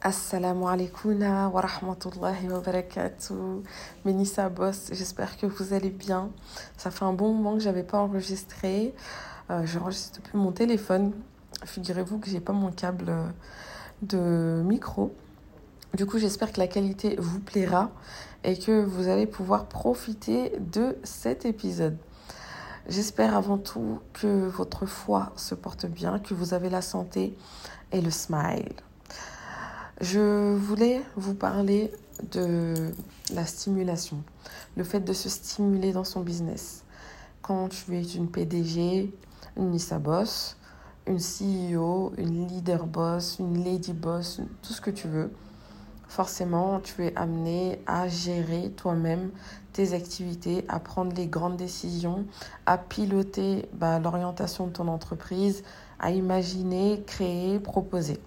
Assalamu alaikum wa rahmatullahi wa barakatuh. Ménissa Boss, j'espère que vous allez bien. Ça fait un bon moment que j'avais pas enregistré. Euh, J'enregistre depuis mon téléphone. Figurez-vous que j'ai pas mon câble de micro. Du coup, j'espère que la qualité vous plaira et que vous allez pouvoir profiter de cet épisode. J'espère avant tout que votre foi se porte bien, que vous avez la santé et le smile. Je voulais vous parler de la stimulation, le fait de se stimuler dans son business. Quand tu es une PDG, une Nissa Boss, une CEO, une leader boss, une lady boss, tout ce que tu veux, forcément, tu es amené à gérer toi-même tes activités, à prendre les grandes décisions, à piloter bah, l'orientation de ton entreprise, à imaginer, créer, proposer.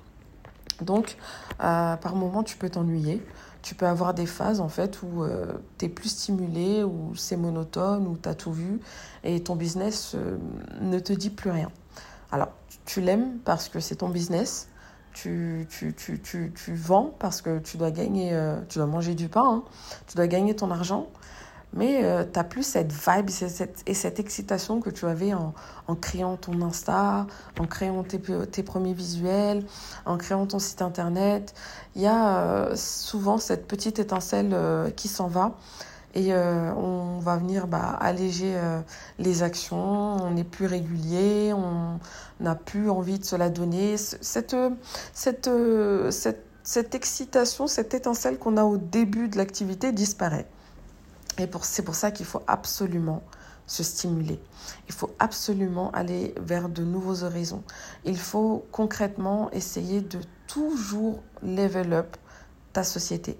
Donc, euh, par moment, tu peux t'ennuyer. Tu peux avoir des phases en fait où euh, tu es plus stimulé, où c'est monotone, où tu as tout vu et ton business euh, ne te dit plus rien. Alors, tu l'aimes parce que c'est ton business. Tu, tu, tu, tu, vends parce que tu dois gagner, tu dois manger du pain, hein. tu dois gagner ton argent mais euh, tu n'as plus cette vibe et cette, et cette, excitation que tu avais en, créant ton Insta, en créant tes, premiers visuels, en créant ton site internet. Il y a euh, souvent cette petite étincelle euh, qui s'en va et on va venir bah, alléger les actions, on est plus régulier, on n'a plus envie de se la donner. Cette, cette, cette, cette excitation, cette étincelle qu'on a au début de l'activité disparaît. Et c'est pour ça qu'il faut absolument se stimuler. Il faut absolument aller vers de nouveaux horizons. Il faut concrètement essayer de toujours level up ta société.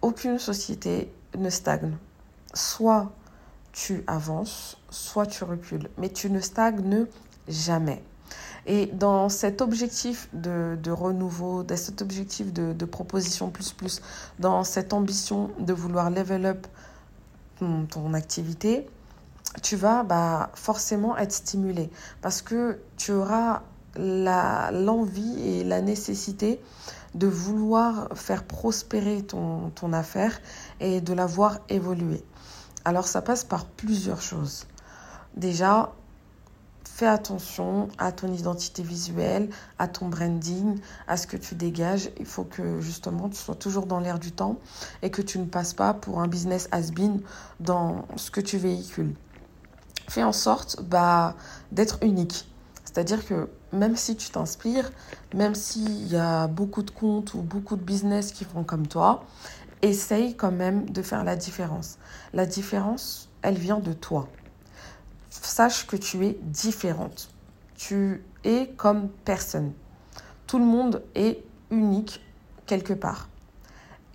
Aucune société ne stagne. Soit tu avances, soit tu recules, mais tu ne stagnes jamais. Et dans cet objectif de, de renouveau, dans cet objectif de, de proposition plus plus, dans cette ambition de vouloir level up ton, activité, tu vas bah, forcément être stimulé parce que tu auras l'envie et la nécessité de vouloir faire prospérer ton, ton affaire et de la voir évoluer. Alors ça passe par plusieurs choses. Déjà, fais attention à ton identité visuelle, à ton branding, à ce que tu dégages. Il faut que justement tu sois toujours dans l'air du temps et que tu ne passes pas pour un business has-been dans ce que tu véhicules. Fais en sorte bah, d'être unique. C'est-à-dire que même si tu t'inspires, même s'il y a beaucoup de comptes ou beaucoup de business qui font comme toi, essaye quand même de faire la différence. La différence, elle vient de toi sache que tu es différente. Tu es comme personne. Tout le monde est unique quelque part.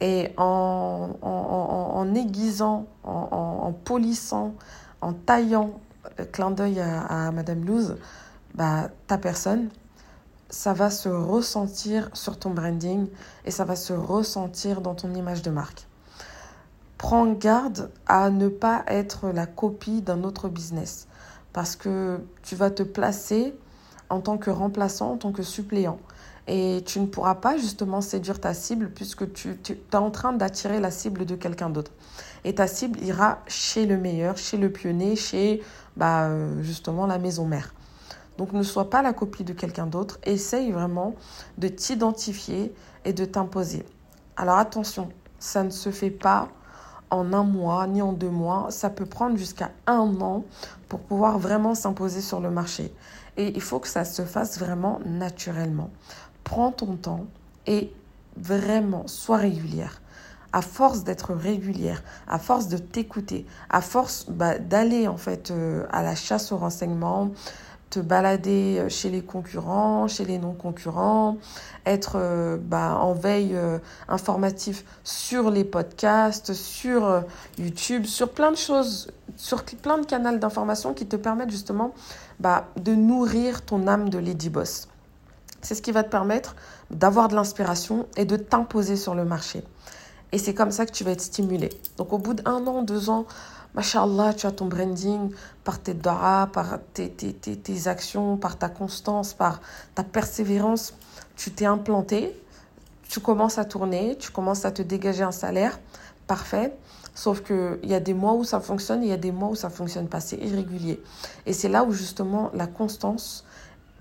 Et en, en, aiguisant, en, polissant, en taillant, euh, clin d'œil à, Madame Louz, bah, ta personne, ça va se ressentir sur ton branding et ça va se ressentir dans ton image de marque. Prends garde à ne pas être la copie d'un autre business parce que tu vas te placer en tant que remplaçant, en tant que suppléant. Et tu ne pourras pas justement séduire ta cible puisque tu, es en train d'attirer la cible de quelqu'un d'autre. Et ta cible ira chez le meilleur, chez le pionnier, chez bah, euh, justement la maison mère. Donc ne sois pas la copie de quelqu'un d'autre. Essaye vraiment de t'identifier et de t'imposer. Alors attention, ça ne se fait pas en un mois ni en deux mois. Ça peut prendre jusqu'à un an pour pouvoir vraiment s'imposer sur le marché. Et il faut que ça se fasse vraiment naturellement. Prends ton temps et vraiment sois régulière. À force d'être régulière, à force de t'écouter, à force bah, d'aller en fait euh, à la chasse aux renseignements, te balader euh, chez les concurrents, chez les non-concurrents, être euh, bah, en veille euh, informative sur les podcasts, sur YouTube, sur plein de choses, sur plein de canaux d'information qui te permettent justement bah, de nourrir ton âme de Lady Boss. C'est ce qui va te permettre d'avoir de l'inspiration et de t'imposer sur le marché. Et c'est comme ça que tu vas être stimulé. Donc au bout d'un an, deux ans, Masha'Allah, tu as ton branding par tes dara, par tes, tes, tes, tes, actions, par ta constance, par ta persévérance. Tu t'es implanté, tu commences à tourner, tu commences à te dégager un salaire, parfait. Sauf qu'il y a des mois où ça fonctionne, il y a des mois où ça fonctionne pas, c'est irrégulier. Et c'est là où justement la constance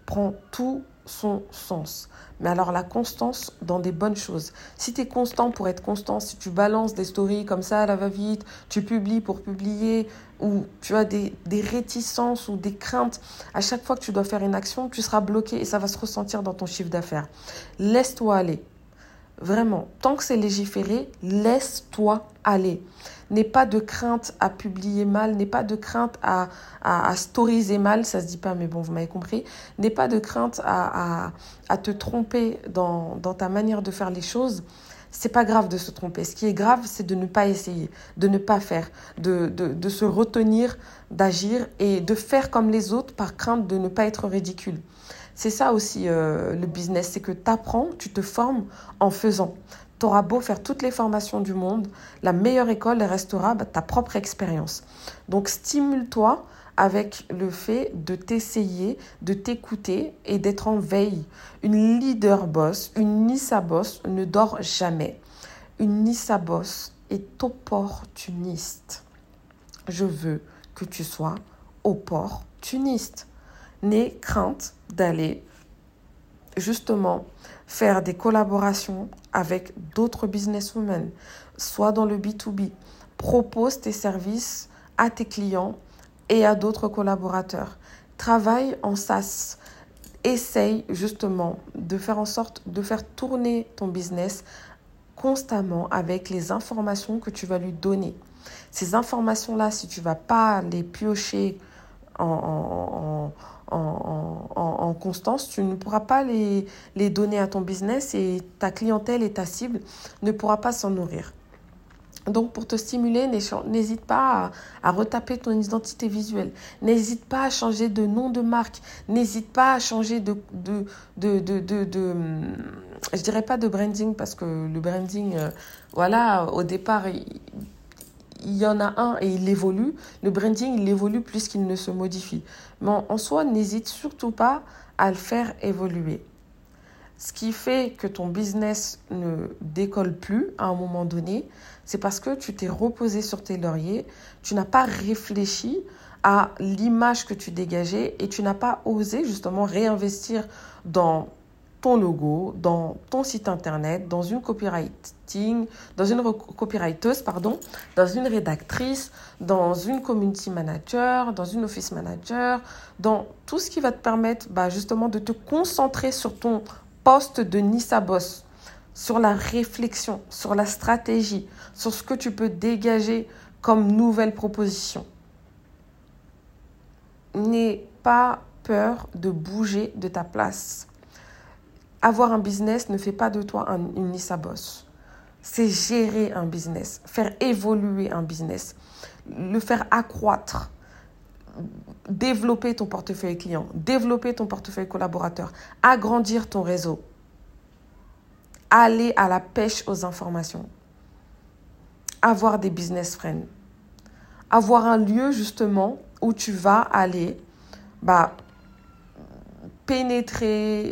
prend tout son sens. Mais alors la constance dans des bonnes choses. Si tu es constant pour être constant, si tu balances des stories comme ça, la va-vite, tu publies pour publier, ou tu as des, des réticences ou des craintes, à chaque fois que tu dois faire une action, tu seras bloqué et ça va se ressentir dans ton chiffre d'affaires. Laisse-toi aller. Vraiment, tant que c'est légiféré, laisse-toi aller. N'aie pas de crainte à publier mal, n'aie pas de crainte à, à, storiser mal, ça se dit pas, mais bon, vous m'avez compris. N'aie pas de crainte à, à, à te tromper dans, dans, ta manière de faire les choses. C'est pas grave de se tromper. Ce qui est grave, c'est de ne pas essayer, de ne pas faire, de, de, de se retenir d'agir et de faire comme les autres par crainte de ne pas être ridicule. C'est ça aussi euh, le business, c'est que tu apprends, tu te formes en faisant. Tu auras beau faire toutes les formations du monde, la meilleure école restera bah, ta propre expérience. Donc stimule-toi avec le fait de t'essayer, de t'écouter et d'être en veille. Une leader boss, une Nissa boss ne dort jamais. Une Nissa boss est opportuniste. Je veux que tu sois opportuniste. N'aie crainte d'aller justement faire des collaborations avec d'autres businesswomen, soit dans le B2B. Propose tes services à tes clients et à d'autres collaborateurs. Travaille en SaaS. Essaye justement de faire en sorte de faire tourner ton business constamment avec les informations que tu vas lui donner. Ces informations-là, si tu vas pas les piocher en, constance, tu ne pourras pas les, donner à ton business et ta clientèle et ta cible ne pourra pas s'en nourrir. Donc pour te stimuler, n'hésite pas à, retaper ton identité visuelle. N'hésite pas à changer de nom de marque. N'hésite pas à changer de, de, de, de, Je dirais pas de branding parce que le branding, euh, voilà, au départ, il y en a un et il évolue. Le branding, il évolue plus qu'il ne se modifie. Mais en soi, n'hésite surtout pas à le faire évoluer. Ce qui fait que ton business ne décolle plus à un moment donné, c'est parce que tu t'es reposé sur tes lauriers, tu n'as pas réfléchi à l'image que tu dégageais et tu n'as pas osé justement réinvestir dans ton logo, dans ton site internet, dans une copywriting, dans une copywriteuse, pardon, dans une rédactrice, dans une community manager, dans une office manager, dans tout ce qui va te permettre bah, justement de te concentrer sur ton poste de Nissa Boss, sur la réflexion, sur la stratégie, sur ce que tu peux dégager comme nouvelle proposition. N'aie pas peur de bouger de ta place avoir un business ne fait pas de toi un, une Nissa boss. C'est gérer un business, faire évoluer un business, le faire accroître, développer ton portefeuille client, développer ton portefeuille collaborateur, agrandir ton réseau, aller à la pêche aux informations, avoir des business friends, avoir un lieu justement où tu vas aller bah, pénétrer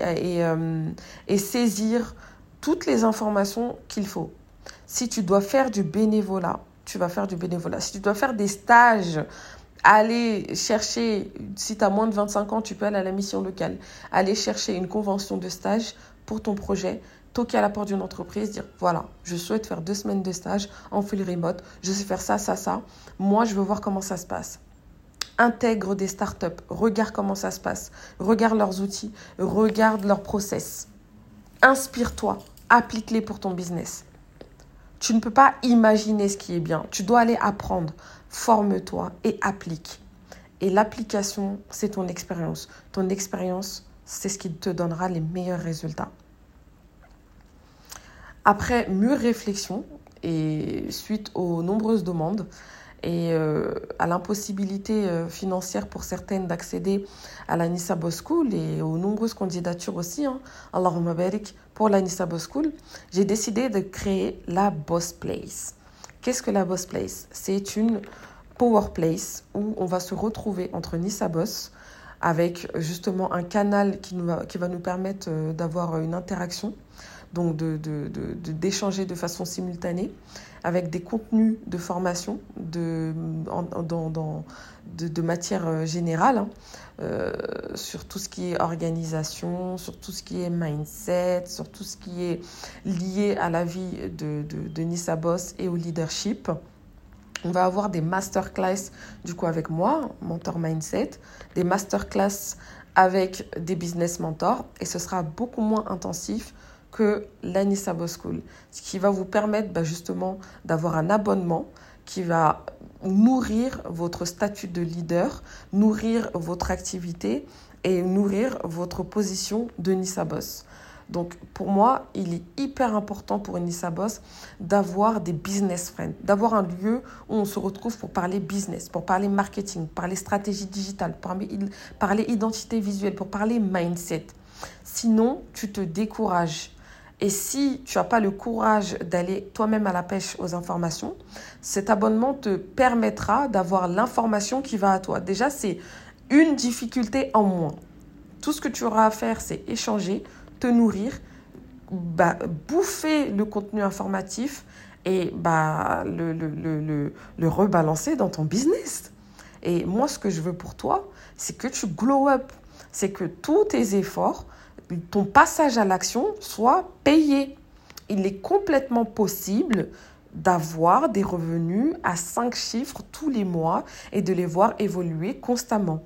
euh, et, saisir toutes les informations qu'il faut. Si tu dois faire du bénévolat, tu vas faire du bénévolat. Si tu dois faire des stages, aller chercher, si tu as moins de 25 ans, tu peux aller à la mission locale, aller chercher une convention de stage pour ton projet, toquer à la porte d'une entreprise, dire voilà, je souhaite faire deux semaines de stage en full remote, je sais faire ça, ça, ça. Moi, je veux voir comment ça se passe intègre des startups, regarde comment ça se passe, regarde leurs outils, regarde leurs process. Inspire-toi, applique-les pour ton business. Tu ne peux pas imaginer ce qui est bien. Tu dois aller apprendre. Forme-toi et applique. Et l'application, c'est ton expérience. Ton expérience, c'est ce qui te donnera les meilleurs résultats. Après mûre réflexion et suite aux nombreuses demandes, et euh, à l'impossibilité euh, financière pour certaines d'accéder à la Nissa Boss School et aux nombreuses candidatures aussi, hein, Allahumma barik, pour la Nissa Boss School, j'ai décidé de créer la Boss Place. Qu'est-ce que la Boss Place? C'est une power place où on va se retrouver entre Nissa Boss avec justement un canal qui, va, qui va nous permettre euh, d'avoir une interaction, donc d'échanger de, de, de, façon simultanée, avec des contenus de formation de, dans, dans, de, matière euh, générale, hein, euh, sur tout ce qui est organisation, sur tout ce qui est mindset, sur tout ce qui est lié à la vie de, de, de Nissa Boss et au leadership. On va avoir des masterclass du coup avec moi, mentor mindset, des masterclass avec des business mentors et ce sera beaucoup moins intensif que l'Anissa School, ce qui va vous permettre bah, justement d'avoir un abonnement qui va nourrir votre statut de leader, nourrir votre activité et nourrir votre position de Nissa Boss. Donc pour moi, il est hyper important pour une Nissa Boss d'avoir des business friends, d'avoir un lieu où on se retrouve pour parler business, pour parler marketing, parler stratégie digitale, parler identité visuelle, pour parler mindset. Sinon, tu te décourages. Et si tu n'as pas le courage d'aller toi-même à la pêche aux informations, cet abonnement te permettra d'avoir l'information qui va à toi. Déjà, c'est une difficulté en moins. Tout ce que tu auras à faire, c'est échanger, te nourrir, bah, bouffer le contenu informatif et bah, le, le, le, le, rebalancer dans ton business. Et moi, ce que je veux pour toi, c'est que tu glow up. C'est que tous tes efforts, ton passage à l'action soit payé. Il est complètement possible d'avoir des revenus à cinq chiffres tous les mois et de les voir évoluer constamment.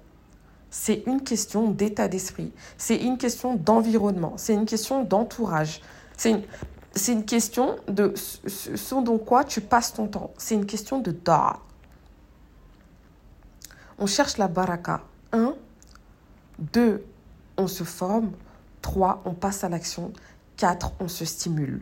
C'est une question d'état d'esprit, c'est une question d'environnement, c'est une question d'entourage, c'est une, une, question de ce dont quoi tu passes ton temps, c'est une question de da. On cherche la baraka. Un, deux, on se forme. Trois, on passe à l'action. Quatre, on se stimule.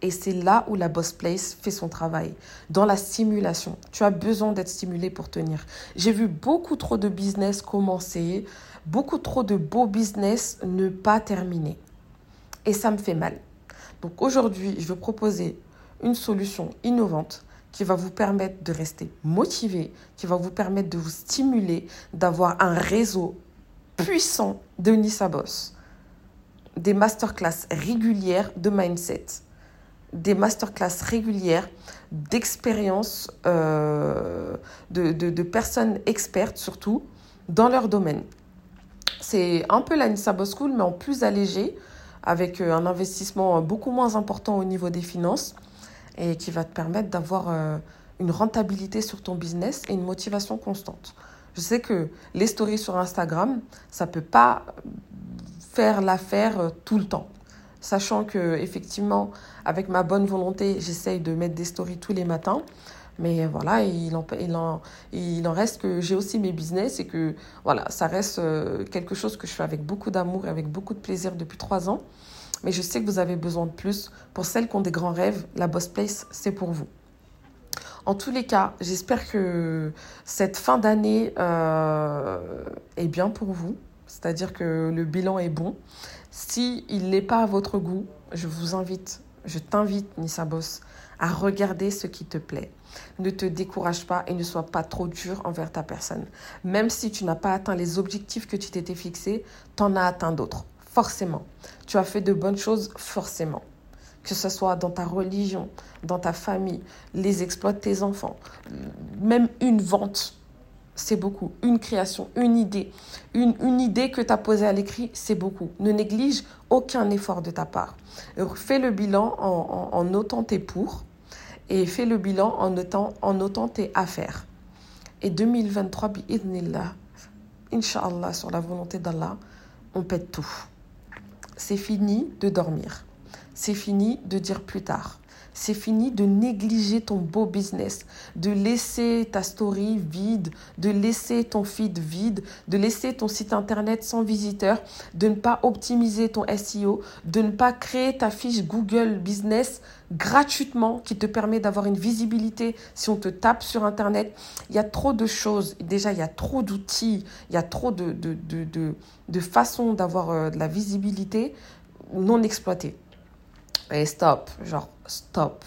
Et c'est là où la Boss Place fait son travail, dans la stimulation. Tu as besoin d'être stimulé pour tenir. J'ai vu beaucoup trop de business commencer, beaucoup trop de beaux business ne pas terminer. Et ça me fait mal. Donc aujourd'hui, je veux proposer une solution innovante qui va vous permettre de rester motivé, qui va vous permettre de vous stimuler, d'avoir un réseau puissant de Nissa Boss, des masterclass régulières de mindset des masterclass régulières d'expériences euh, de, personnes expertes surtout dans leur domaine. C'est un peu la Nissa Boss School mais en plus allégé avec euh, un investissement beaucoup moins important au niveau des finances et qui va te permettre d'avoir euh, une rentabilité sur ton business et une motivation constante. Je sais que les stories sur Instagram, ça peut pas faire l'affaire tout le temps. Sachant que effectivement avec ma bonne volonté j'essaye de mettre des stories tous les matins. Mais voilà il en, il en, il en reste que j'ai aussi mes business et que voilà ça reste euh, quelque chose que je fais avec beaucoup d'amour et avec beaucoup de plaisir depuis trois ans. Mais je sais que vous avez besoin de plus. Pour celles qui ont des grands rêves la Boss Place c'est pour vous. En tous les cas, j'espère que cette fin d'année euh, est bien pour vous, c'est-à-dire que le bilan est bon. Si il n'est pas à votre goût, je vous invite, je t'invite, Nissa Boss, à regarder ce qui te plaît. Ne te décourage pas et ne sois pas trop dur envers ta personne. Même si tu n'as pas atteint les objectifs que tu t'étais fixés, tu en as atteint d'autres, forcément. Tu as fait de bonnes choses, forcément. Que ce soit dans ta religion, dans ta famille, les exploits de tes enfants, même une vente c'est beaucoup. Une création, une idée, une, une idée que tu as posée à l'écrit, c'est beaucoup. Ne néglige aucun effort de ta part. Fais le bilan en, en, notant tes pour et fais le bilan en notant, en notant tes affaires. Et 2023, bi'idnillah, Inch'Allah, sur la volonté d'Allah, on pète tout. C'est fini de dormir. C'est fini de dire plus tard. C'est fini de négliger ton beau business, de laisser ta story vide, de laisser ton feed vide, de laisser ton site internet sans visiteurs, de ne pas optimiser ton SEO, de ne pas créer ta fiche Google Business gratuitement qui te permet d'avoir une visibilité si on te tape sur internet. Il y a trop de choses. Déjà, il y a trop d'outils, il y a trop de, de, de, de, façons d'avoir euh, de la visibilité non exploitée. Et stop, genre stop.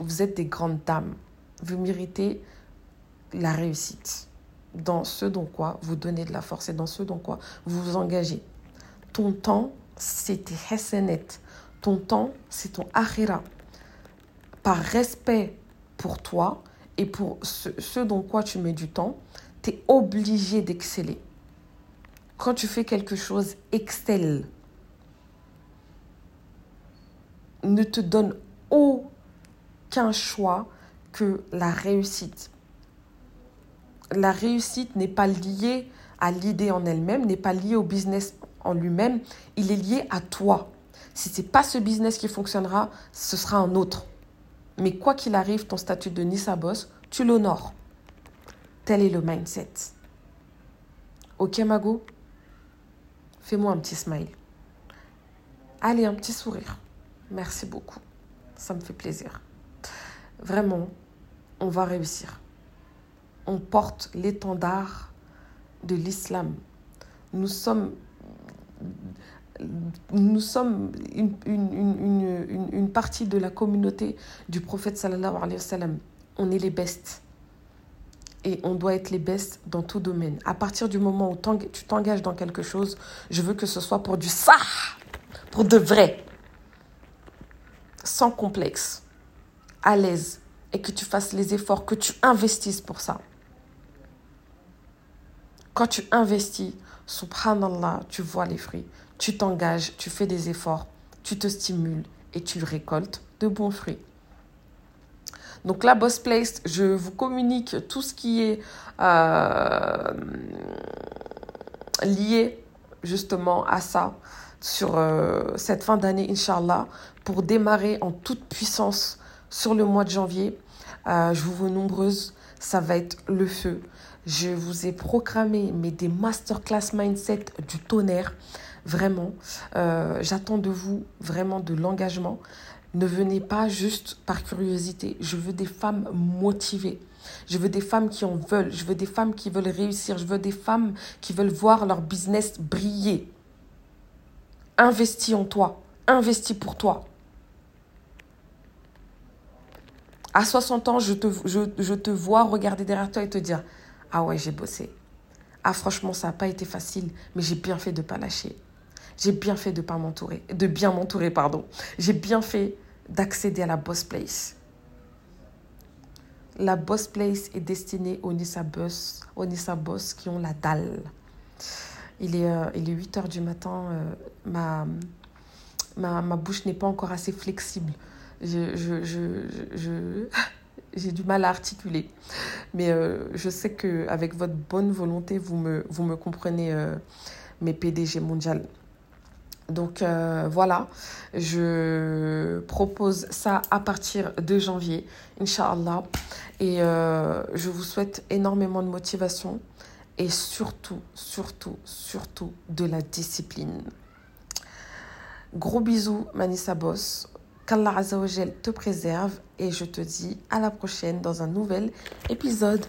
Vous êtes des grandes dames. Vous méritez la réussite. dans ce dans quoi vous donnez de la force et dans ce dans quoi vous vous engagez. Ton temps, c'est tes hasanet. Ton temps, c'est ton akhira. Par respect pour toi et pour ce, ce dans quoi tu mets du temps, tu es obligé d'exceller. Quand tu fais quelque chose, excelle. Ne te donne aucun choix que la réussite. La réussite n'est pas liée à l'idée en elle-même, n'est pas liée au business en lui-même, il est lié à toi. Si ce n'est pas ce business qui fonctionnera, ce sera un autre. Mais quoi qu'il arrive, ton statut de Nissa Boss, tu l'honores. Tel est le mindset. Ok, Mago? Fais-moi un petit smile. Allez, un petit sourire. Merci beaucoup. Ça me fait plaisir. Vraiment, on va réussir. On porte l'étendard de l'islam. Nous sommes, nous sommes une, une, une, une, partie de la communauté du prophète sallallahu alayhi wa sallam. On est les bestes. Et on doit être les bestes dans tout domaine. À partir du moment où tu t'engages dans quelque chose, je veux que ce soit pour du ça, pour de vrai, sans complexe, à l'aise, et que tu fasses les efforts, que tu investisses pour ça. Quand tu investis, subhanallah, tu vois les fruits. Tu t'engages, tu fais des efforts, tu te stimules et tu récoltes de bons fruits. Donc la Boss Place, je vous communique tout ce qui est euh, lié justement à ça sur euh, cette fin d'année, Inch'Allah, pour démarrer en toute puissance sur le mois de janvier. Euh, je vous vois nombreuses, ça va être le feu. Je vous ai programmé mais des masterclass mindset du tonnerre. Vraiment, euh, j'attends de vous vraiment de l'engagement. Ne venez pas juste par curiosité. Je veux des femmes motivées. Je veux des femmes qui en veulent. Je veux des femmes qui veulent réussir. Je veux des femmes qui veulent voir leur business briller. Investis en toi. Investis pour toi. À 60 ans, je te, vois regarder derrière toi et te dire Ah ouais, j'ai bossé. Ah franchement, ça n'a pas été facile, mais j'ai bien fait de ne pas lâcher. J'ai bien fait de pas m'entourer, de bien m'entourer, pardon. J'ai bien fait d'accéder à la boss place. La boss place est destinée aux Nissa Boss, aux Nissa Boss qui ont la dalle. Il est, euh, il est 8 heures du matin, euh, ma, ma, ma bouche n'est pas encore assez flexible je, je, je, j'ai du mal à articuler. Mais euh, je sais qu'avec votre bonne volonté, vous me, vous me comprenez, mes PDG mondial. Donc voilà, je propose ça à partir de janvier, Inch'Allah. Et je vous souhaite énormément de motivation et surtout, surtout, surtout de la discipline. Gros bisous, Manissa Boss. Qu'Allah Azzawajal te préserve et je te dis à la prochaine dans un nouvel épisode.